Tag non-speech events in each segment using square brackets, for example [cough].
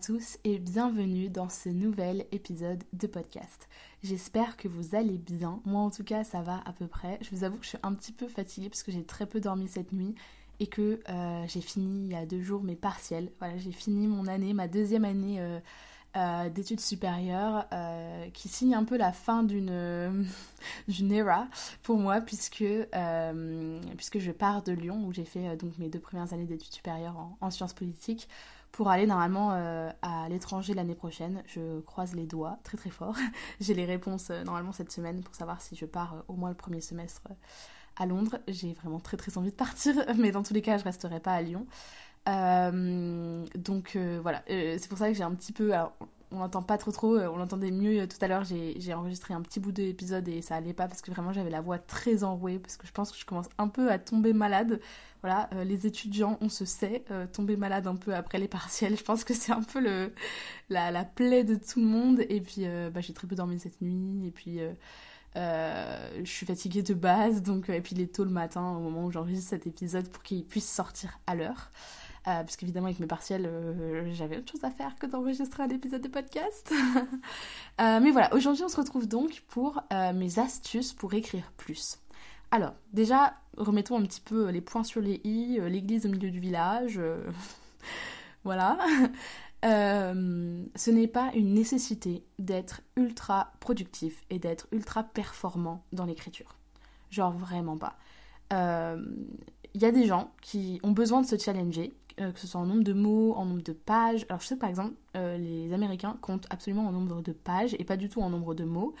tous et bienvenue dans ce nouvel épisode de podcast. J'espère que vous allez bien. Moi en tout cas ça va à peu près. Je vous avoue que je suis un petit peu fatiguée parce que j'ai très peu dormi cette nuit et que euh, j'ai fini il y a deux jours mes partiels. Voilà, j'ai fini mon année, ma deuxième année euh, euh, d'études supérieures qui signe un peu la fin d'une [laughs] d'une era pour moi puisque puisque je pars de Lyon où j'ai fait donc mes deux premières années d'études supérieures en sciences politiques pour aller normalement euh, à l'étranger l'année prochaine. Je croise les doigts très très fort. [laughs] J'ai les réponses euh, normalement cette semaine pour savoir si je pars euh, au moins le premier semestre à Londres. J'ai vraiment très très envie de partir, [laughs] mais dans tous les cas, je resterai pas à Lyon. donc voilà, c'est pour ça que j'ai un petit peu on n'entend pas trop trop, on l'entendait mieux tout à l'heure, j'ai enregistré un petit bout d'épisode et ça allait pas parce que vraiment j'avais la voix très enrouée parce que je pense que je commence un peu à tomber malade. Voilà, euh, les étudiants, on se sait, tomber malade un peu après les partiels, je pense que c'est un peu le, la, la, plaie de tout le monde et puis bah, j'ai très peu dormi cette nuit et puis... je suis fatiguée de base, donc et puis il est tôt le matin au moment où j'enregistre cet épisode pour qu'il puisse sortir à l'heure. Euh, parce qu'évidemment, avec mes partiels, euh, j'avais autre chose à faire que d'enregistrer un épisode de podcast. [laughs] Euh, mais voilà, aujourd'hui, on se retrouve donc pour mes astuces pour écrire plus. Alors, déjà, remettons un petit peu les points sur les i, l'église au milieu du village. [laughs] voilà. [laughs] ce n'est pas une nécessité d'être ultra productif et d'être ultra performant dans l'écriture. Genre vraiment pas. Il y a des gens qui ont besoin de se challenger, euh, que ce soit en nombre de mots, en nombre de pages. Alors je sais par exemple, euh, les Américains comptent absolument en nombre de pages et pas du tout en nombre de mots.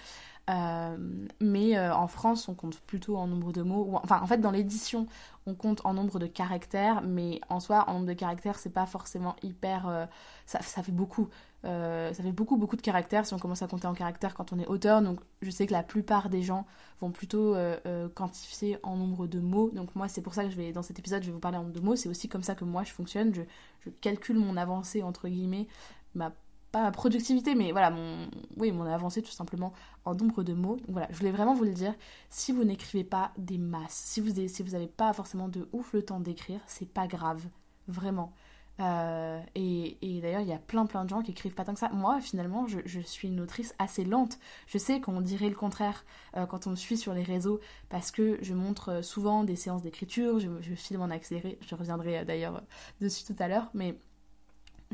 Euh, mais en France, on compte plutôt en nombre de mots. Enfin, en fait, dans l'édition, on compte en nombre de caractères, mais en soi, en nombre de caractères, c'est pas forcément hyper. Ça, ça, fait beaucoup. ça fait beaucoup, beaucoup de caractères si on commence à compter en caractères quand on est auteur. Donc, je sais que la plupart des gens vont plutôt euh, euh, quantifier en nombre de mots. Donc moi, c'est pour ça que je vais, dans cet épisode, je vais vous parler en nombre de mots. C'est aussi comme ça que moi, je fonctionne. Je, je calcule mon avancée, entre guillemets, ma, ma productivité, mais voilà, mon, oui, mon avancée tout simplement en nombre de mots. Donc voilà, je voulais vraiment vous le dire. Si vous n'écrivez pas des masses, si vous n'avez si pas forcément de ouf le temps d'écrire, c'est pas grave. Vraiment. Euh, et, d'ailleurs, il y a plein plein de gens qui écrivent pas tant que ça. Moi, finalement, je, suis une autrice assez lente. Je sais qu'on dirait le contraire euh, quand on me suit sur les réseaux parce que je montre souvent des séances d'écriture, je, filme en accéléré. Je reviendrai euh, d'ailleurs dessus tout à l'heure, mais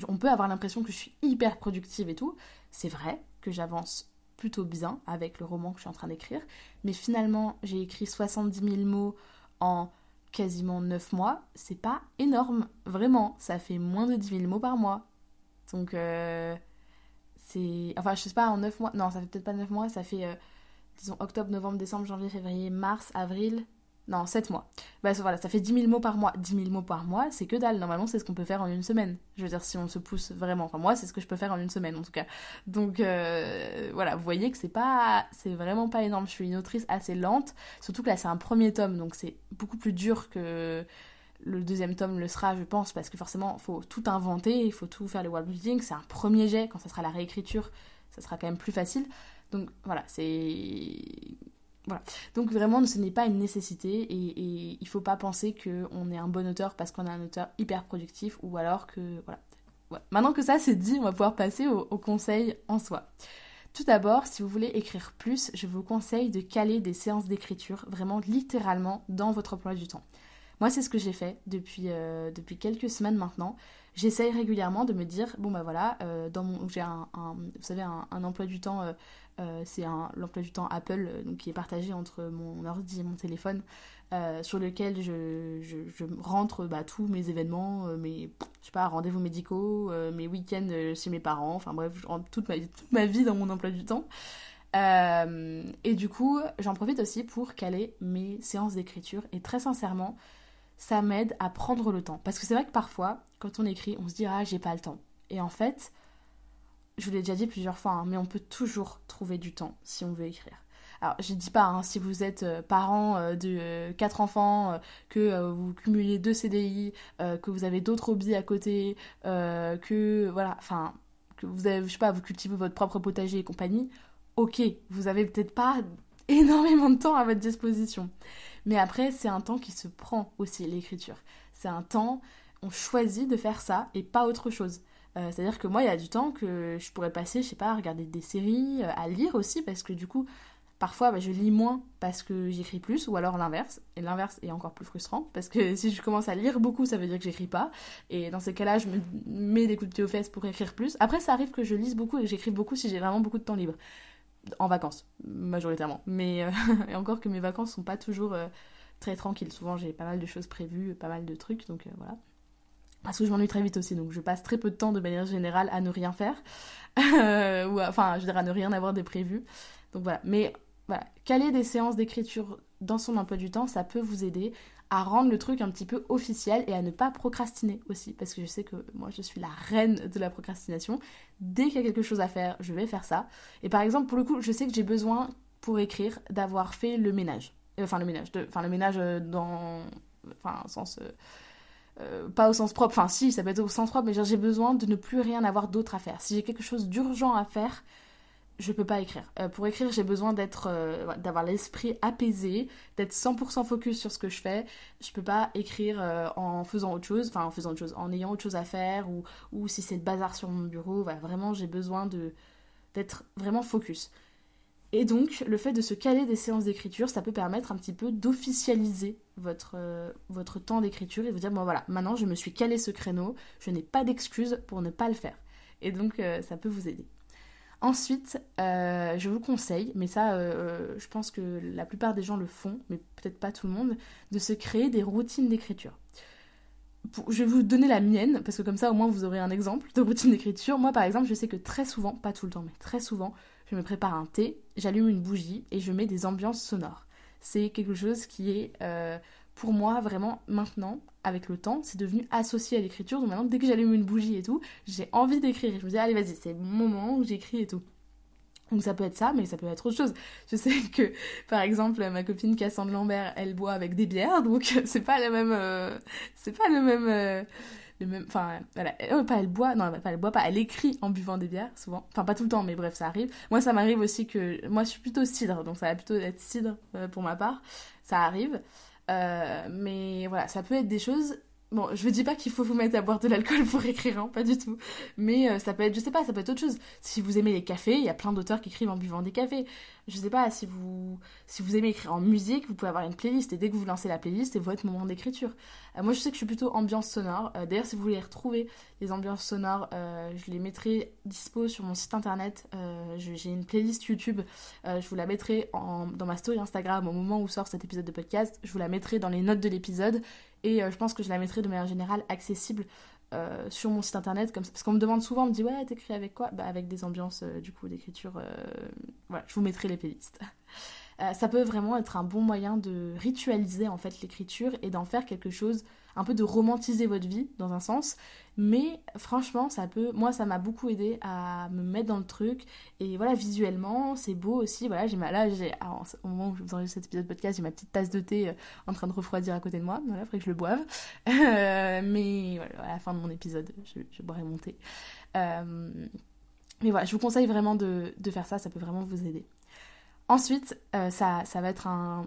on peut avoir l'impression que je suis hyper productive et tout. C'est vrai que j'avance plutôt bien avec le roman que je suis en train d'écrire, mais finalement, j'ai écrit 70 000 mots en quasiment 9 mois, c'est pas énorme, vraiment. Ça fait moins de 10 000 mots par mois. Donc, euh, c'est. Enfin, je sais pas, en 9 mois. Non, ça fait peut-être pas 9 mois, ça fait, euh, disons, octobre, novembre, décembre, janvier, février, mars, avril, non, 7 mois. Bah voilà, ça fait 10 000 mots par mois. 10 000 mots par mois, c'est que dalle. Normalement, c'est ce qu'on peut faire en une semaine. Je veux dire, si on se pousse vraiment. Enfin, moi, c'est ce que je peux faire en une semaine, en tout cas. Donc, euh, voilà, vous voyez que c'est pas... C'est vraiment pas énorme. Je suis une autrice assez lente. Surtout que là, c'est un premier tome, donc c'est beaucoup plus dur que le deuxième tome le sera, je pense, parce que forcément, il faut tout inventer, il faut tout faire le world building. C'est un premier jet. Quand ça sera la réécriture, ça sera quand même plus facile. Donc, voilà, c'est voilà. Donc vraiment, ce n'est pas une nécessité et, il faut pas penser qu'on est un bon auteur parce qu'on est un auteur hyper productif ou alors que... Voilà. Maintenant que ça c'est dit, on va pouvoir passer au, au conseil en soi. Tout d'abord, si vous voulez écrire plus, je vous conseille de caler des séances d'écriture vraiment littéralement dans votre emploi du temps. Moi, c'est ce que j'ai fait depuis, euh, depuis quelques semaines maintenant. J'essaye régulièrement de me dire, bon bah voilà, euh, dans mon, j'ai un, vous savez, un, emploi du temps, euh, c'est l'emploi du temps Apple, donc qui est partagé entre mon ordi et mon téléphone, sur lequel je, je, rentre bah, tous mes événements, mes, je sais pas, rendez-vous médicaux, mes week-ends chez mes parents, enfin bref, je rentre toute ma, toute ma vie dans mon emploi du temps. et du coup, j'en profite aussi pour caler mes séances d'écriture. Et très sincèrement, ça m'aide à prendre le temps. Parce que c'est vrai que parfois, quand on écrit, on se dit ah j'ai pas le temps. Et en fait, je vous l'ai déjà dit plusieurs fois, hein, mais on peut toujours trouver du temps si on veut écrire. Alors, je dis pas, hein, si vous êtes euh, parent euh, de euh, quatre enfants, que vous cumulez deux CDI, que vous avez d'autres hobbies à côté, que voilà, enfin, que vous avez, je sais pas, vous cultivez votre propre potager et compagnie, ok, vous avez peut-être pas énormément de temps à votre disposition. Mais après, c'est un temps qui se prend aussi, l'écriture. C'est un temps, on choisit de faire ça et pas autre chose. C'est-à-dire que moi, il y a du temps que je pourrais passer, je sais pas, à regarder des séries, à lire aussi, parce que du coup, Parfois, bah, je lis moins parce que j'écris plus, ou alors l'inverse. Et l'inverse est encore plus frustrant, parce que [laughs] si je commence à lire beaucoup, ça veut dire que j'écris pas. Et dans ces cas-là, je me mets des coups de pied aux fesses pour écrire plus. Après, ça arrive que je lise beaucoup et que j'écrive beaucoup si j'ai vraiment beaucoup de temps libre. En vacances, majoritairement. Mais euh, [laughs] et encore que mes vacances sont pas toujours euh, très tranquilles. Souvent, j'ai pas mal de choses prévues, pas mal de trucs, donc euh, voilà. Parce que je m'ennuie très vite aussi, donc je passe très peu de temps de manière générale à ne rien faire. [laughs] ou enfin, je dire, à ne rien avoir de prévu. Donc voilà. Mais voilà, caler des séances d'écriture dans son emploi du temps, ça peut vous aider à rendre le truc un petit peu officiel et à ne pas procrastiner aussi. Parce que je sais que moi, je suis la reine de la procrastination. Dès qu'il y a quelque chose à faire, je vais faire ça. Et par exemple, pour le coup, je sais que j'ai besoin, pour écrire, d'avoir fait le ménage. Euh, enfin, le ménage. De, enfin, le ménage euh, dans... Enfin, sens... Euh, pas au sens propre, enfin si, ça peut être au sens propre, mais j'ai besoin de ne plus rien avoir d'autre à faire. Si j'ai quelque chose d'urgent à faire, je peux pas écrire. Euh, pour écrire, j'ai besoin d'être, euh, d'avoir l'esprit apaisé, d'être 100% focus sur ce que je fais. Je peux pas écrire euh, en faisant autre chose, en faisant autre chose, en ayant autre chose à faire ou, si c'est le bazar sur mon bureau. Vraiment, j'ai besoin d'être vraiment focus. Et donc, le fait de se caler des séances d'écriture, ça peut permettre un petit peu d'officialiser votre, votre temps d'écriture et vous dire, bon voilà, maintenant je me suis calé ce créneau, je n'ai pas d'excuse pour ne pas le faire. Et donc, ça peut vous aider. Ensuite, euh, je vous conseille, mais ça, euh, euh, je pense que la plupart des gens le font, mais peut-être pas tout le monde, de se créer des routines d'écriture. Je vais vous donner la mienne, parce que comme ça, au moins, vous aurez un exemple de routine d'écriture. Moi, par exemple, je sais que très souvent, pas tout le temps, mais très souvent, je me prépare un thé, j'allume une bougie et je mets des ambiances sonores. C'est quelque chose qui est pour moi, vraiment, maintenant, avec le temps, c'est devenu associé à l'écriture. Donc maintenant, dès que j'allume une bougie et tout, j'ai envie d'écrire. Je me dis, allez, vas-y, c'est le moment où j'écris et tout. Donc ça peut être ça, mais ça peut être autre chose. Je sais [laughs] que, par exemple, ma copine Cassandre Lambert, elle boit avec des bières, donc [laughs] c'est pas la même, euh, c'est pas le même, euh, le même, enfin, voilà, euh, pas elle boit, non, pas elle boit pas, elle écrit en buvant des bières souvent, enfin pas tout le temps, mais bref, ça arrive. Moi, ça m'arrive aussi que, moi, je suis plutôt cidre, donc ça va plutôt être cidre pour ma part, ça arrive. Euh, mais voilà, ça peut être des choses Bon, je ne dis pas qu'il faut vous mettre à boire de l'alcool pour écrire, hein, pas du tout. Mais euh, ça peut être, je sais pas, ça peut être autre chose. Si vous aimez les cafés, il y a plein d'auteurs qui écrivent en buvant des cafés. Je sais pas, si vous, si vous aimez écrire en musique, vous pouvez avoir une playlist. Et dès que vous lancez la playlist, c'est votre moment d'écriture. Euh, moi, je sais que je suis plutôt ambiance sonore. Euh, d'ailleurs, si vous voulez retrouver les ambiances sonores, je les mettrai dispo sur mon site internet. J'ai une playlist YouTube. je vous la mettrai dans ma story Instagram au moment où sort cet épisode de podcast. Je vous la mettrai dans les notes de l'épisode. Et euh, je pense que je la mettrai de manière générale accessible euh, sur mon site internet. Comme Parce qu'on me demande souvent, on me dit ouais, t'écris avec quoi? Bah, Avec des ambiances euh, du coup d'écriture. voilà, je vous mettrai les playlists. [laughs] ça peut vraiment être un bon moyen de ritualiser en fait l'écriture et d'en faire quelque chose un peu de romantiser votre vie dans un sens. Mais franchement, ça peut, moi, ça m'a beaucoup aidé à me mettre dans le truc. Et voilà, visuellement, c'est beau aussi. Voilà, j'ai là, j'ai, au moment où je vous enregistre cet épisode de podcast, j'ai ma petite tasse de thé euh, en train de refroidir à côté de moi. Voilà, il faudrait que je le boive. Euh, mais voilà, à la fin de mon épisode, je, je boirai mon thé. Euh, mais voilà, je vous conseille vraiment de, faire ça, ça peut vraiment vous aider. Ensuite, ça, ça va être un,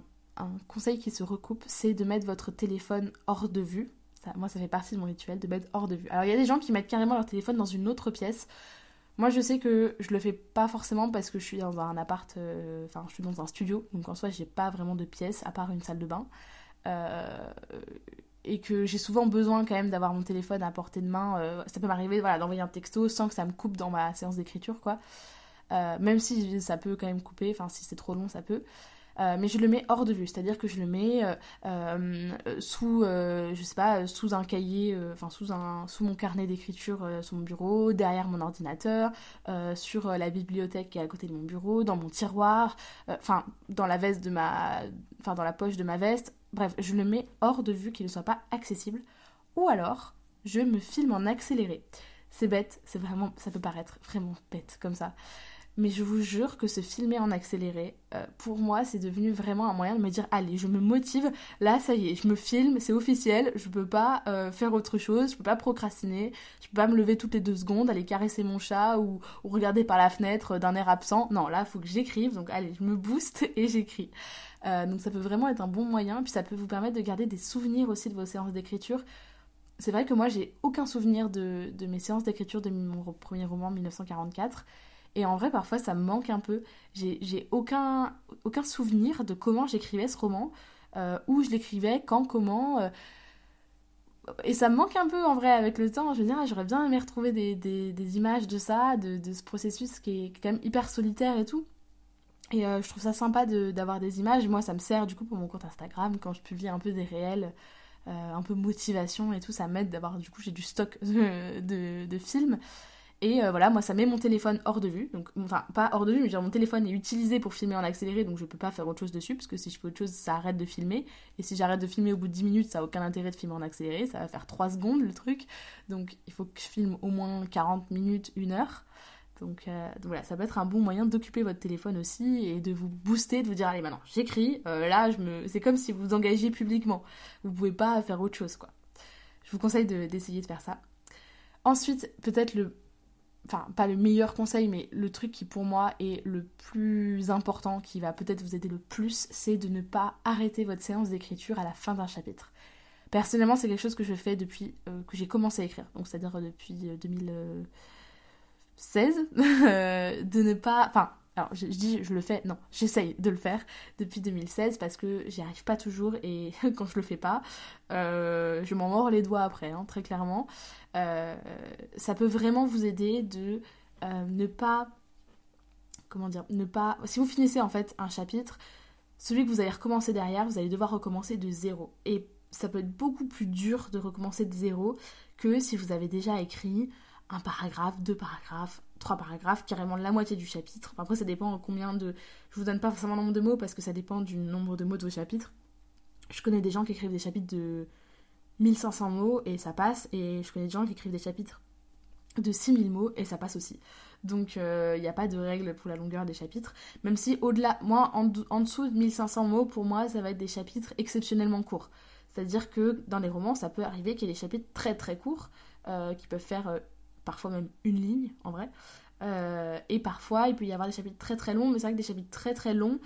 conseil qui se recoupe, c'est de mettre votre téléphone hors de vue. Moi, ça fait partie de mon rituel, de mettre hors de vue. Alors, il y a des gens qui mettent carrément leur téléphone dans une autre pièce. Moi, je sais que je le fais pas forcément parce que je suis dans un appart, euh, enfin, je suis dans un studio, donc en soi, j'ai pas vraiment de pièce à part une salle de bain. Euh, et que j'ai souvent besoin quand même d'avoir mon téléphone à portée de main. Euh, ça peut m'arriver d'envoyer un texto sans que ça me coupe dans ma séance d'écriture, quoi. Même si ça peut quand même couper, enfin, si c'est trop long, ça peut. Euh, mais je le mets hors de vue, c'est-à-dire que je le mets euh, euh, sous, je sais pas, sous un cahier, enfin sous sous mon carnet d'écriture sur mon bureau, derrière mon ordinateur, sur la bibliothèque qui est à côté de mon bureau, dans mon tiroir, enfin dans la veste de ma, enfin dans la poche de ma veste, bref, je le mets hors de vue, qu'il ne soit pas accessible. Ou alors, je me filme en accéléré. C'est bête, c'est vraiment, ça peut paraître vraiment bête comme ça. Mais je vous jure que se filmer en accéléré, euh, pour moi, c'est devenu vraiment un moyen de me dire allez, je me motive, là, ça y est, je me filme, c'est officiel, je peux pas euh, faire autre chose, je peux pas procrastiner, je peux pas me lever toutes les deux secondes, aller caresser mon chat ou, regarder par la fenêtre d'un air absent. Non, là, il faut que j'écrive, donc allez, je me booste [laughs] et j'écris. Euh, donc ça peut vraiment être un bon moyen, puis ça peut vous permettre de garder des souvenirs aussi de vos séances d'écriture. C'est vrai que moi, j'ai aucun souvenir de, de mes séances d'écriture de mon premier roman 1944. Et en vrai, parfois, ça me manque un peu. J'ai aucun, aucun souvenir de comment j'écrivais ce roman, euh, où je l'écrivais, quand, comment. Euh. Et ça me manque un peu en vrai avec le temps. Je veux dire, j'aurais bien aimé retrouver des, des, des images de ça, de, de, ce processus qui est quand même hyper solitaire et tout. Et euh, je trouve ça sympa d'avoir des images. Moi, ça me sert du coup pour mon compte Instagram quand je publie un peu des réels, un peu motivation et tout. Ça m'aide d'avoir, du coup, j'ai du stock [laughs] de, de films. Et euh, voilà, moi ça met mon téléphone hors de vue. Donc, enfin, pas hors de vue, mais dire mon téléphone est utilisé pour filmer en accéléré, donc je peux pas faire autre chose dessus, parce que si je fais autre chose, ça arrête de filmer. Et si j'arrête de filmer au bout de 10 minutes, ça a aucun intérêt de filmer en accéléré, ça va faire 3 secondes le truc. Donc il faut que je filme au moins 40 minutes, 1 heure. Donc, euh, donc, voilà, ça peut être un bon moyen d'occuper votre téléphone aussi et de vous booster, de vous dire allez maintenant j'écris, euh, là je me, c'est comme si vous vous engagiez publiquement. Vous pouvez pas faire autre chose quoi. Je vous conseille d'essayer de faire ça. Ensuite, peut-être le enfin pas le meilleur conseil, mais le truc qui pour moi est le plus important, qui va peut-être vous aider le plus, c'est de ne pas arrêter votre séance d'écriture à la fin d'un chapitre. Personnellement, c'est quelque chose que je fais depuis euh, que j'ai commencé à écrire, donc c'est-à-dire depuis 2016, [laughs] euh, de ne pas, enfin alors je, dis je le fais, non, j'essaye de le faire depuis 2016 parce que j'y arrive pas toujours et [laughs] quand je le fais pas, euh, je m'en mords les doigts après, hein, très clairement. Euh, ça peut vraiment vous aider de euh, ne pas, comment dire, ne pas, si vous finissez en fait un chapitre, celui que vous allez recommencer derrière, vous allez devoir recommencer de zéro. Et ça peut être beaucoup plus dur de recommencer de zéro que si vous avez déjà écrit un paragraphe, deux paragraphes, trois paragraphes, carrément la moitié du chapitre. après, ça dépend combien de. Je vous donne pas forcément le nombre de mots parce que ça dépend du nombre de mots de vos chapitres. Je connais des gens qui écrivent des chapitres de 1500 mots et ça passe, et je connais des gens qui écrivent des chapitres de 6000 mots et ça passe aussi. Donc il euh, n'y a pas de règle pour la longueur des chapitres, même si au-delà, moi en, dessous de 1500 mots, pour moi ça va être des chapitres exceptionnellement courts. C'est-à-dire que dans les romans, ça peut arriver qu'il y ait des chapitres très très courts euh, qui peuvent faire euh, parfois même une ligne en vrai. Euh, et parfois, il peut y avoir des chapitres très très longs, mais c'est vrai que des chapitres très très longs,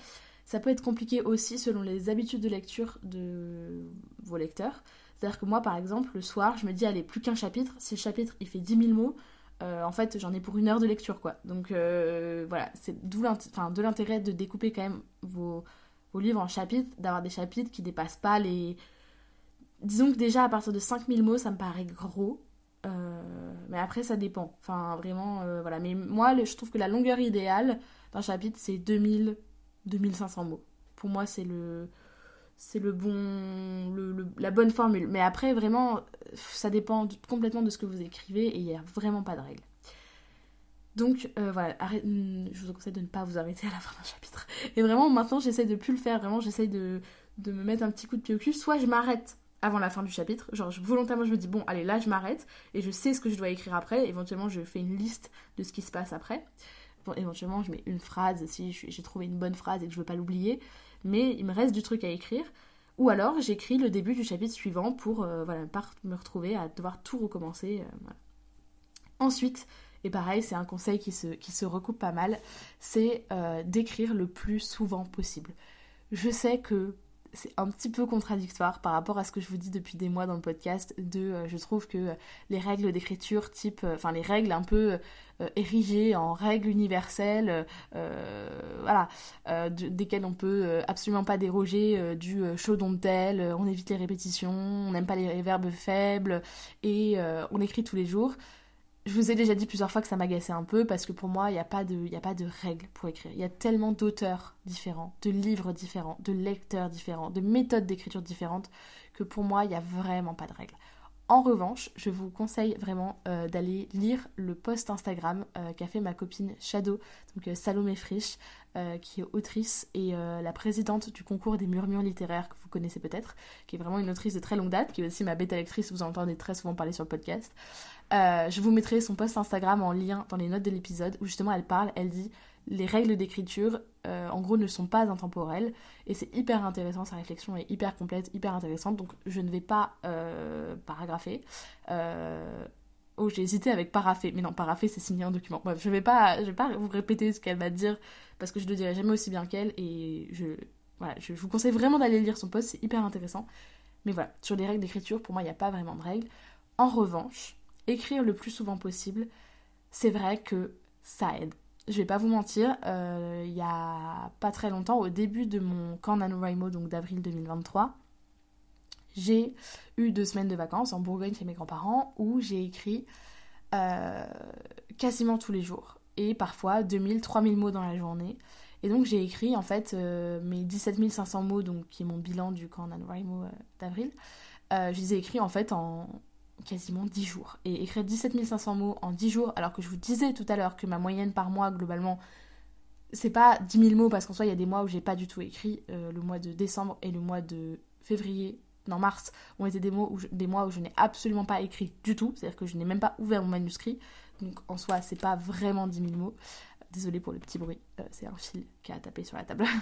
ça peut être compliqué aussi selon les habitudes de lecture de vos lecteurs. C'est-à-dire que moi, par exemple, le soir, je me dis, allez, plus qu'un chapitre. Si le chapitre, il fait 10 000 mots, euh, en fait, j'en ai pour une heure de lecture, quoi. Donc euh, voilà, c'est de l'intérêt de découper quand même vos, vos livres en chapitres, d'avoir des chapitres qui dépassent pas les... Disons que déjà, à partir de 5000 mots, ça me paraît gros. Euh, mais après, ça dépend. Enfin, vraiment, euh, voilà. Mais moi, je trouve que la longueur idéale d'un chapitre, c'est 2000, 2500 mots. Pour moi, c'est le, c'est le bon, le, la bonne formule. Mais après, vraiment, ça dépend complètement de ce que vous écrivez et il n'y a vraiment pas de règle. Donc euh, voilà, je vous conseille de ne pas vous arrêter à la fin d'un chapitre. [laughs] Et vraiment, maintenant, j'essaie de plus le faire. Vraiment, j'essaie de, de me mettre un petit coup de pied au cul. Soit je m'arrête avant la fin du chapitre. Genre, volontairement, je me dis, bon, allez, là, je m'arrête et je sais ce que je dois écrire après. Éventuellement, je fais une liste de ce qui se passe après. Bon, éventuellement, je mets une phrase si j'ai trouvé une bonne phrase et que je veux pas l'oublier. Mais il me reste du truc à écrire. Ou alors, j'écris le début du chapitre suivant pour euh, voilà, pas me retrouver à devoir tout recommencer. Euh, Ensuite, et pareil, c'est un conseil qui se, qui se recoupe pas mal, c'est euh, d'écrire le plus souvent possible. Je sais que c'est un petit peu contradictoire par rapport à ce que je vous dis depuis des mois dans le podcast de euh, je trouve que euh, les règles d'écriture type euh, enfin les règles un peu érigées en règles universelles voilà desquelles on peut absolument pas déroger du chaud dont tel on évite les répétitions on n'aime pas les verbes faibles et on écrit tous les jours je vous ai déjà dit plusieurs fois que ça m'agaçait un peu parce que pour moi, il n'y a, pas de, règles pour écrire. Il y a tellement d'auteurs différents, de livres différents, de lecteurs différents, de méthodes d'écriture différentes que pour moi, il n'y a vraiment pas de règles. En revanche, je vous conseille vraiment euh, d'aller lire le post Instagram euh, qu'a fait ma copine Shadow, donc euh, Salomé Frisch. qui est autrice et la présidente du concours des murmures littéraires que vous connaissez peut-être, qui est vraiment une autrice de très longue date, qui est aussi ma bêta lectrice, vous entendez très souvent parler sur le podcast. je vous mettrai son post Instagram en lien dans les notes de l'épisode où justement elle parle, elle dit les règles d'écriture, euh, en gros, ne sont pas intemporelles. Et c'est hyper intéressant, sa réflexion est hyper complète, hyper intéressante. Donc je ne vais pas euh, paragrapher. Euh, oh, j'ai hésité avec parapher. Mais non, parapher, c'est signer un document. Bref, je vais pas, je vais pas vous répéter ce qu'elle va dire, parce que je le dirai jamais aussi bien qu'elle. Et je, voilà, vous conseille vraiment d'aller lire son post, c'est hyper intéressant. Mais voilà, sur les règles d'écriture, pour moi, il n'y a pas vraiment de règles. En revanche, écrire le plus souvent possible, c'est vrai que ça aide je vais pas vous mentir, euh, il y a pas très longtemps, au début de mon camp NaNoWriMo, donc d'avril 2023, j'ai eu deux semaines de vacances en Bourgogne chez mes grands-parents où j'ai écrit euh, quasiment tous les jours et parfois 2000, 3000 mots dans la journée. Et donc j'ai écrit en fait euh, mes 17 500 mots, donc qui est mon bilan du camp NaNoWriMo d'avril. je les ai écrits en fait en, quasiment 10 jours. Et écrire 17 500 mots en 10 jours, alors que je vous disais tout à l'heure que ma moyenne par mois, globalement, c'est pas 10 000 mots, parce qu'en soi, il y a des mois où j'ai pas du tout écrit. Euh, le mois de décembre et le mois de février, non, mars, ont été des, mois où je n'ai absolument pas écrit du tout. C'est-à-dire que je n'ai même pas ouvert mon manuscrit. Donc en soi, c'est pas vraiment 10 000 mots. Désolée pour le petit bruit, euh, c'est un fil qui a tapé sur la table. [laughs]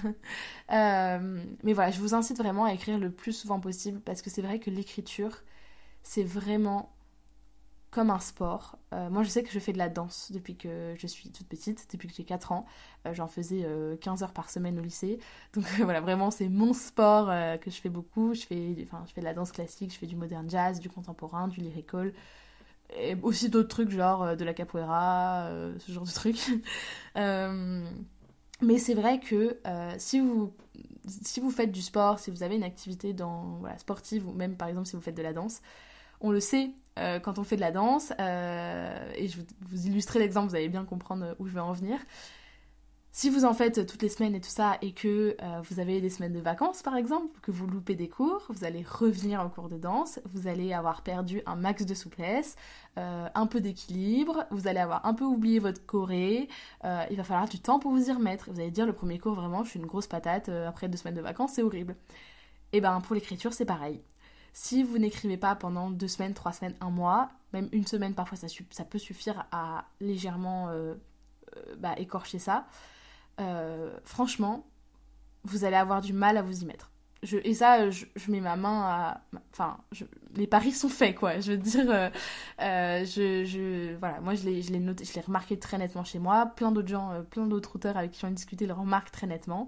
Euh, mais voilà, je vous incite vraiment à écrire le plus souvent possible parce que c'est vrai que l'écriture, c'est vraiment comme un sport. Euh, moi, je sais que je fais de la danse depuis que je suis toute petite, depuis que j'ai 4 ans. Euh, j'en faisais 15 euh, heures par semaine au lycée. [laughs] Donc voilà, vraiment, c'est mon sport que je fais beaucoup. Je fais, je fais de la danse classique, je fais du modern jazz, du contemporain, du lyrical. Et aussi d'autres trucs, genre de la capoeira, ce genre de trucs. [laughs] mais c'est vrai que si vous si vous faites du sport, si vous avez une activité dans, voilà, sportive, ou même par exemple si vous faites de la danse, on le sait euh, quand on fait de la danse, euh, et je vais vous illustrer l'exemple, vous allez bien comprendre où je vais en venir. Si vous en faites toutes les semaines et tout ça, et que euh, vous avez des semaines de vacances par exemple, que vous loupez des cours, vous allez revenir en cours de danse, vous allez avoir perdu un max de souplesse, un peu d'équilibre, vous allez avoir un peu oublié votre choré, il va falloir du temps pour vous y remettre. Vous allez dire le premier cours vraiment, je suis une grosse patate, après deux semaines de vacances, c'est horrible. Et ben pour l'écriture c'est pareil. Si vous n'écrivez pas pendant deux semaines, trois semaines, un mois, même une semaine parfois, ça, peut suffire à légèrement euh, euh, bah, écorcher ça. Euh, franchement, vous allez avoir du mal à vous y mettre. Et ça, je, mets ma main à. Enfin, les paris sont faits, quoi. Je veux dire, je, voilà, moi, je l'ai noté, je l'ai remarqué très nettement chez moi. Plein d'autres gens, plein d'autres auteurs avec qui on a discuté le remarquent très nettement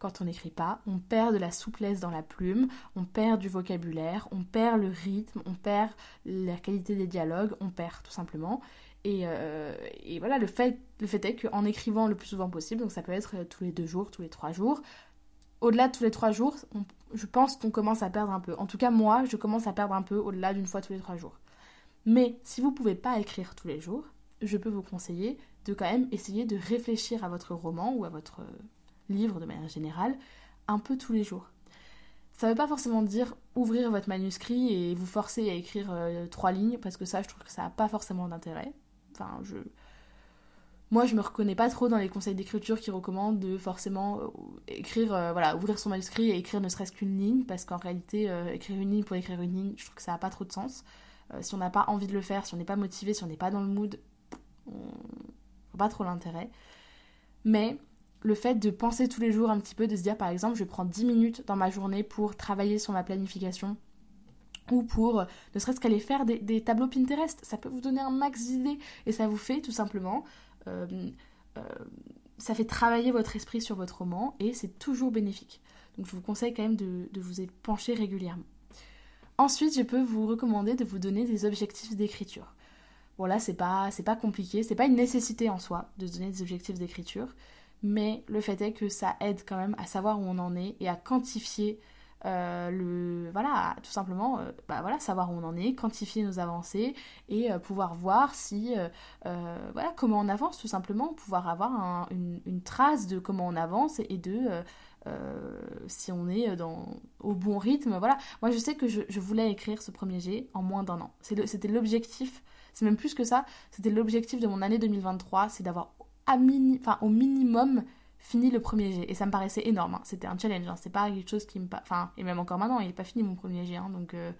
quand on n'écrit pas, on perd de la souplesse dans la plume, on perd du vocabulaire, on perd le rythme, on perd la qualité des dialogues, on perd tout simplement. Et, euh, voilà, le fait, le fait est qu'en écrivant le plus souvent possible, donc ça peut être tous les deux jours, tous les trois jours, au-delà de tous les trois jours, je pense qu'on commence à perdre un peu. En tout cas, moi, je commence à perdre un peu au-delà d'une fois tous les trois jours. Mais si vous ne pouvez pas écrire tous les jours, je peux vous conseiller de quand même essayer de réfléchir à votre roman ou à votre livre de manière générale, un peu tous les jours. Ça ne veut pas forcément dire ouvrir votre manuscrit et vous forcer à écrire euh, trois lignes, parce que ça, je trouve que ça n'a pas forcément d'intérêt. Enfin, je... Moi, je me reconnais pas trop dans les conseils d'écriture qui recommandent de forcément euh, écrire, euh, voilà, ouvrir son manuscrit et écrire ne serait-ce qu'une ligne, parce qu'en réalité, écrire une ligne pour écrire une ligne, je trouve que ça n'a pas trop de sens. si on n'a pas envie de le faire, si on n'est pas motivé, si on n'est pas dans le mood, on pas trop l'intérêt. Mais le fait de penser tous les jours un petit peu, de se dire par exemple je prends 10 minutes dans ma journée pour travailler sur ma planification ou pour ne serait-ce qu'aller faire des, tableaux Pinterest, ça peut vous donner un max d'idées et ça vous fait tout simplement, euh, euh, ça fait travailler votre esprit sur votre roman et c'est toujours bénéfique. Donc je vous conseille quand même de, vous y pencher régulièrement. Ensuite, je peux vous recommander de vous donner des objectifs d'écriture. Bon là, c'est pas, pas compliqué, c'est pas une nécessité en soi de se donner des objectifs d'écriture mais le fait est que ça aide quand même à savoir où on en est et à quantifier euh, le voilà tout simplement euh, bah voilà savoir où on en est quantifier nos avancées et euh, pouvoir voir si voilà comment on avance tout simplement. Pouvoir avoir une, trace de comment on avance et de si on est dans au bon rythme voilà. Moi je sais que je, je voulais écrire ce premier G en moins d'un an. C'était l'objectif. C'est même plus que ça. C'était l'objectif de mon année 2023 c'est d'avoir au minimum finis le premier jet. Et ça me paraissait énorme. Hein. C'était un challenge. Hein. C'est pas quelque chose qui me. Enfin, et même encore maintenant, il n'est pas fini mon premier jet. Hein. donc, euh,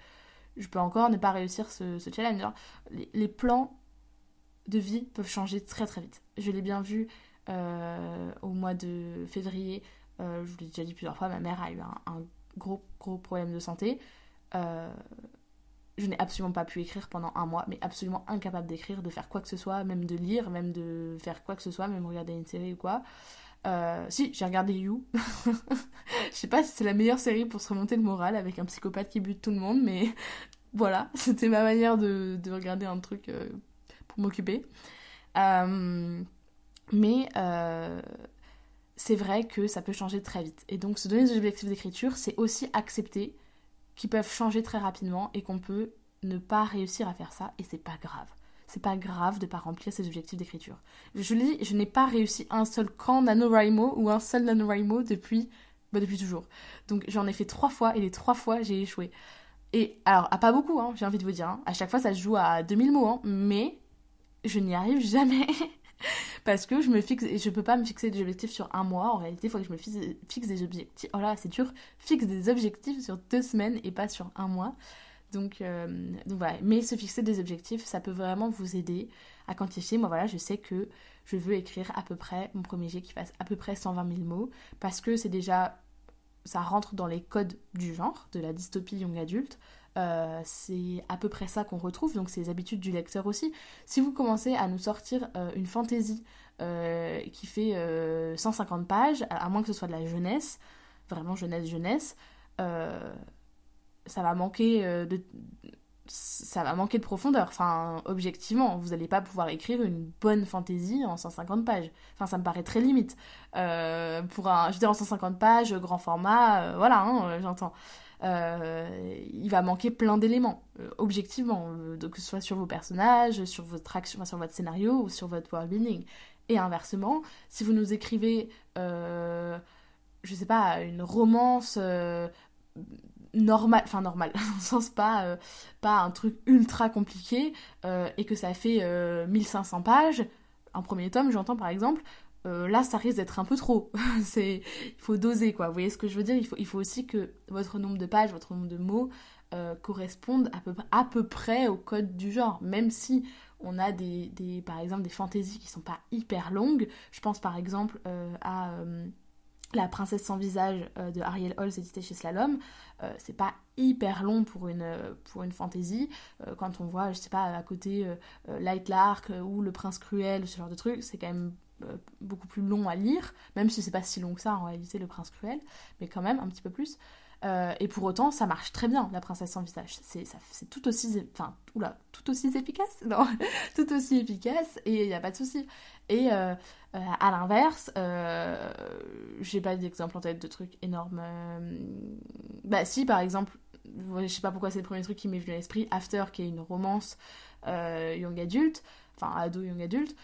je peux encore ne pas réussir ce, challenge. Les, plans de vie peuvent changer très très vite. Je l'ai bien vu euh, au mois de février. Euh, je vous l'ai déjà dit plusieurs fois, ma mère a eu un, gros gros problème de santé. Je n'ai absolument pas pu écrire pendant un mois, mais absolument incapable d'écrire, de faire quoi que ce soit, même de lire, même de faire quoi que ce soit, même regarder une série ou quoi. Euh, si, j'ai regardé You. [laughs] je sais pas si c'est la meilleure série pour se remonter le moral avec un psychopathe qui bute tout le monde, mais [laughs] voilà, c'était ma manière de, de, regarder un truc euh, pour m'occuper. Euh, mais c'est vrai que ça peut changer très vite. Et donc se donner des objectifs d'écriture, c'est aussi accepter qu'ils peuvent changer très rapidement et qu'on peut ne pas réussir à faire ça et c'est pas grave c'est pas grave de pas remplir ses objectifs d'écriture. Je lis, je n'ai pas réussi un seul camp NaNoWriMo ou un seul NaNoWriMo depuis, bah depuis toujours. Donc j'en ai fait trois fois et les trois fois j'ai échoué. Et alors, à pas beaucoup, hein, j'ai envie de vous dire. Hein. À chaque fois ça se joue à 2000 mots, hein, mais je n'y arrive jamais. [laughs] [laughs] Parce que je me fixe, et je peux pas me fixer des objectifs sur un mois. En réalité, il faut que je me fixe, des objectifs. Oh là, c'est dur. Fixe des objectifs sur deux semaines et pas sur un mois. Donc, euh, donc voilà, mais se fixer des objectifs, ça peut vraiment vous aider à quantifier. Moi voilà, je sais que je veux écrire à peu près mon premier jet qui fasse à peu près 120 000 mots parce que c'est déjà, ça rentre dans les codes du genre, de la dystopie young adulte. Euh, c'est à peu près ça qu'on retrouve, donc c'est les habitudes du lecteur aussi. Si vous commencez à nous sortir euh, une fantaisie qui fait 150 pages, à, moins que ce soit de la jeunesse, vraiment jeunesse-jeunesse, ça va manquer euh, de ça va manquer de profondeur. Enfin, objectivement, vous n'allez pas pouvoir écrire une bonne fantaisie en 150 pages. Enfin, ça me paraît très limite. Euh, pour un, je veux dire, en 150 pages, grand format, euh, voilà, hein, j'entends. Il va manquer plein d'éléments, objectivement, que ce soit sur vos personnages, sur votre action, sur votre scénario ou sur votre world building. Et inversement, si vous nous écrivez, je sais pas, une romance normal, enfin normal, [laughs] dans le sens pas, euh, pas un truc ultra compliqué, euh, et que ça fait 1500 euh, pages, un premier tome, j'entends par exemple, là ça risque d'être un peu trop. [laughs] c'est, il faut doser quoi. Vous voyez ce que je veux dire? Il faut, il faut aussi que votre nombre de pages, votre nombre de mots correspondent à peu, à peu près au code du genre, même si on a des, des par exemple des fantaisies qui sont pas hyper longues. Je pense par exemple à la princesse sans visage euh, de Ariel Halls édité chez Slalom, euh, c'est pas hyper long pour une, pour une fantaisie. Euh, quand on voit, je sais pas, à côté Light Lark ou Le Prince Cruel, ce genre de truc, c'est quand même beaucoup plus long à lire, même si c'est pas si long que ça en réalité, Le Prince Cruel, mais quand même un petit peu plus. Euh, et pour autant, ça marche très bien, la princesse sans visage. C'est, tout aussi, enfin, tout aussi efficace, [laughs] non, tout aussi efficace, et il n'y a pas de souci. Et euh, euh, à l'inverse, j'ai pas d'exemple en tête de trucs énormes. Bah si, par exemple, je sais pas pourquoi c'est le premier truc qui m'est venu à l'esprit, After, qui est une romance young adulte, enfin ado young adulte,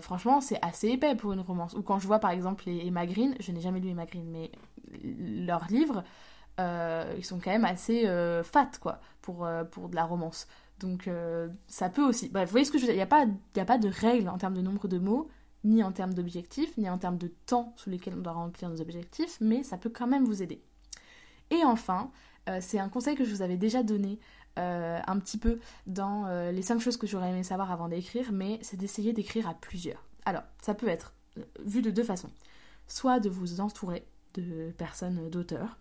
franchement c'est assez épais pour une romance. Ou quand je vois par exemple les Emma Green, je n'ai jamais lu Emma Green, mais leurs livres, euh, ils sont quand même assez euh, fat, quoi, pour, euh, pour de la romance. Donc ça peut aussi. Bref, vous voyez ce que je veux dire Il n'y a, a pas de règle en termes de nombre de mots, ni en termes d'objectifs, ni en termes de temps sous lesquels on doit remplir nos objectifs, mais ça peut quand même vous aider. Et enfin, c'est un conseil que je vous avais déjà donné un petit peu dans les 5 choses que j'aurais aimé savoir avant d'écrire, mais c'est d'essayer d'écrire à plusieurs. Alors, ça peut être vu de deux façons. Soit de vous entourer de personnes, d'auteurs,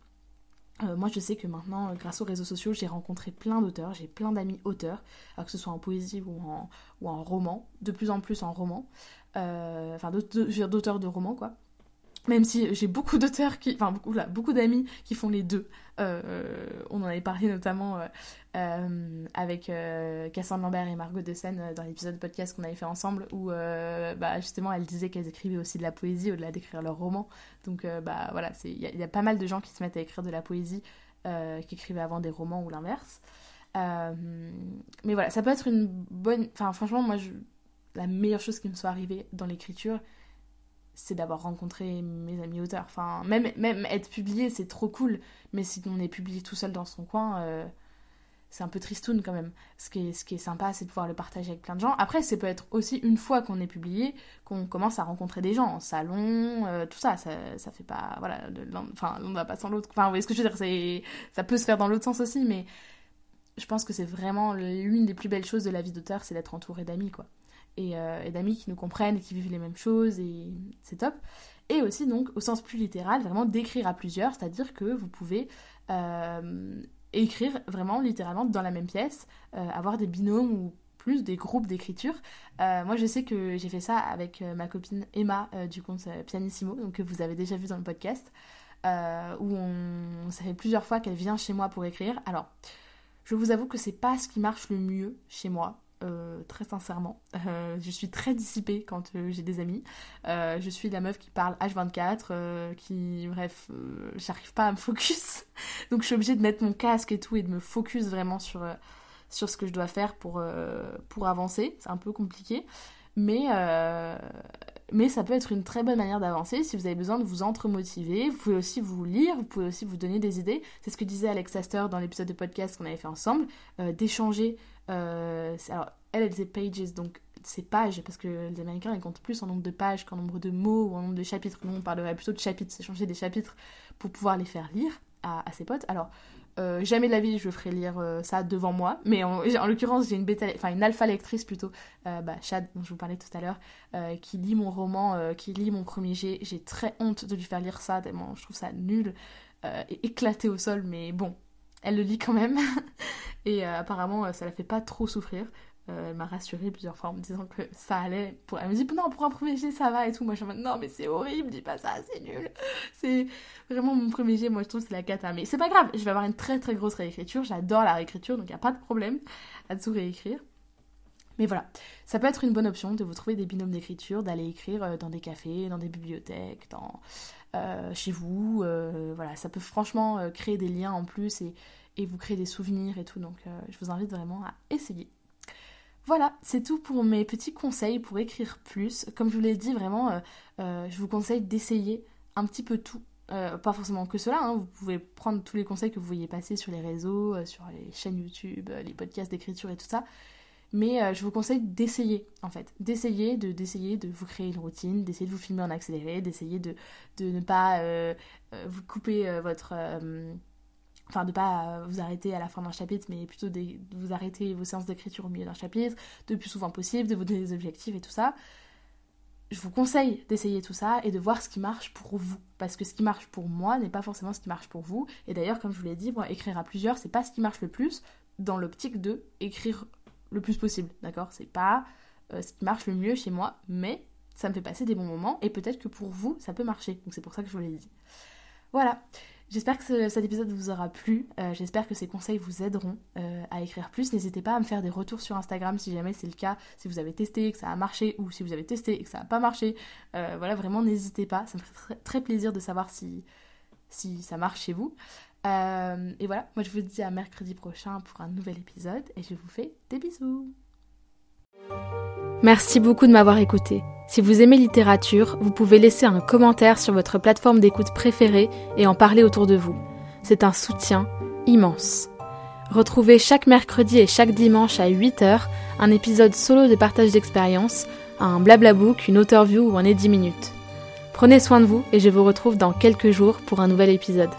euh, moi, je sais que maintenant, euh, grâce aux réseaux sociaux, j'ai rencontré plein d'auteurs, j'ai plein d'amis auteurs, que ce soit en poésie ou en, ou en roman, de plus en plus en roman, euh, enfin d'auteurs de romans, quoi. Même si j'ai beaucoup d'auteurs qui. Enfin, beaucoup, là, beaucoup d'amis qui font les deux. Euh, on en avait parlé notamment euh, euh, avec Cassandre Lambert et Margot de Seine dans l'épisode de podcast qu'on avait fait ensemble où bah, justement elles disaient qu'elles écrivaient aussi de la poésie au-delà d'écrire leurs romans. Donc bah voilà, il y, a pas mal de gens qui se mettent à écrire de la poésie qui écrivaient avant des romans ou l'inverse. mais voilà, ça peut être une bonne. Enfin, franchement, moi, la meilleure chose qui me soit arrivée dans l'écriture, c'est d'avoir rencontré mes amis auteurs. Enfin, même, même être publié, c'est trop cool. Mais si on est publié tout seul dans son coin, euh, c'est un peu tristoun quand même. Ce qui est, ce qui est sympa, c'est de pouvoir le partager avec plein de gens. Après, ça peut être aussi une fois qu'on est publié, qu'on commence à rencontrer des gens en salon, euh, tout ça, ça, ça fait pas, voilà, on ne va pas sans l'autre. Enfin, vous voyez ce que je veux dire, ça peut se faire dans l'autre sens aussi, mais je pense que c'est vraiment l'une des plus belles choses de la vie d'auteur, c'est d'être entouré d'amis, quoi. Et, euh, et d'amis qui nous comprennent et qui vivent les mêmes choses, et c'est top. Et aussi, donc, au sens plus littéral, vraiment d'écrire à plusieurs, c'est-à-dire que vous pouvez euh, écrire vraiment littéralement dans la même pièce, euh, avoir des binômes ou plus des groupes d'écriture. Euh, moi, je sais que j'ai fait ça avec ma copine Emma du compte Pianissimo, donc que vous avez déjà vu dans le podcast, où on, ça fait plusieurs fois qu'elle vient chez moi pour écrire. Alors, je vous avoue que c'est pas ce qui marche le mieux chez moi. Euh, très sincèrement. Euh, je suis très dissipée quand euh, j'ai des amis. je suis la meuf qui parle H24, qui, bref, j'arrive pas à me focus. [laughs] Donc je suis obligée de mettre mon casque et tout et de me focus vraiment sur, sur ce que je dois faire pour, pour avancer. C'est un peu compliqué. Mais, mais ça peut être une très bonne manière d'avancer si vous avez besoin de vous entremotiver. Vous pouvez aussi vous lire, vous pouvez aussi vous donner des idées. C'est ce que disait Alex Astor dans l'épisode de podcast qu'on avait fait ensemble, d'échanger euh, alors, elle, elle disait pages, donc c'est pages, parce que les Américains, ils comptent plus en nombre de pages qu'en nombre de mots ou en nombre de chapitres. Nous, on parlerait plutôt de chapitres, c'est changer des chapitres pour pouvoir les faire lire à, ses potes. Alors, euh, jamais de la vie je ferai lire euh, ça devant moi, mais en, [laughs] l'occurrence j'ai une une alpha lectrice plutôt, bah, Chad dont je vous parlais tout à l'heure, qui lit mon roman, qui lit mon premier jet. J'ai très honte de lui faire lire ça, je trouve ça nul et éclaté au sol, mais bon, elle le lit quand même. [laughs] et euh, apparemment, euh, ça la fait pas trop souffrir. Euh, elle m'a rassurée plusieurs fois en me disant que ça allait. Pour... Elle me dit non, pour un premier jet, ça va et tout. Moi, je en mode non, mais c'est horrible, dis pas ça, c'est nul. [laughs] C'est vraiment mon premier jet, moi, je trouve c'est la cata. Mais c'est pas grave, je vais avoir une très très grosse réécriture. J'adore la réécriture, donc il a pas de problème à tout réécrire. Mais voilà, ça peut être une bonne option de vous trouver des binômes d'écriture, d'aller écrire dans des cafés, dans des bibliothèques, dans, chez vous. voilà, ça peut franchement créer des liens en plus et vous créez des souvenirs et tout. Donc euh, je vous invite vraiment à essayer. Voilà, c'est tout pour mes petits conseils pour écrire plus. Comme je vous l'ai dit, vraiment, euh, euh, je vous conseille d'essayer un petit peu tout. pas forcément que cela, hein. vous pouvez prendre tous les conseils que vous voyez passer sur les réseaux, sur les chaînes YouTube, les podcasts d'écriture et tout ça. Mais je vous conseille d'essayer, en fait. D'essayer, de, d'essayer de vous créer une routine, d'essayer de vous filmer en accéléré, d'essayer de, de ne pas vous couper votre enfin de pas euh, vous arrêter à la fin d'un chapitre, mais plutôt de vous arrêter vos séances d'écriture au milieu d'un chapitre, le plus souvent possible, de vous donner des objectifs et tout ça. Je vous conseille d'essayer tout ça et de voir ce qui marche pour vous. Parce que ce qui marche pour moi n'est pas forcément ce qui marche pour vous. Et d'ailleurs, comme je vous l'ai dit, écrire à plusieurs, c'est pas ce qui marche le plus dans l'optique de écrire le plus possible. D'accord? C'est pas euh, ce qui marche le mieux chez moi, mais ça me fait passer des bons moments et peut-être que pour vous, ça peut marcher. Donc c'est pour ça que je vous l'ai dit. Voilà. J'espère que cet épisode vous aura plu. Euh, j'espère que ces conseils vous aideront euh, à écrire plus. N'hésitez pas à me faire des retours sur Instagram si jamais c'est le cas, si vous avez testé et que ça a marché ou si vous avez testé et que ça n'a pas marché. Euh, voilà, vraiment n'hésitez pas. Ça me ferait très, plaisir de savoir si, si ça marche chez vous. et voilà, moi je vous dis à mercredi prochain pour un nouvel épisode et je vous fais des bisous. Merci beaucoup de m'avoir écouté. Si vous aimez littérature, vous pouvez laisser un commentaire sur votre plateforme d'écoute préférée et en parler autour de vous. C'est un soutien immense. Retrouvez chaque mercredi et chaque dimanche à 8h un épisode solo de partage d'expérience, un blablabook, une author view ou un 10 minutes. Prenez soin de vous et je vous retrouve dans quelques jours pour un nouvel épisode.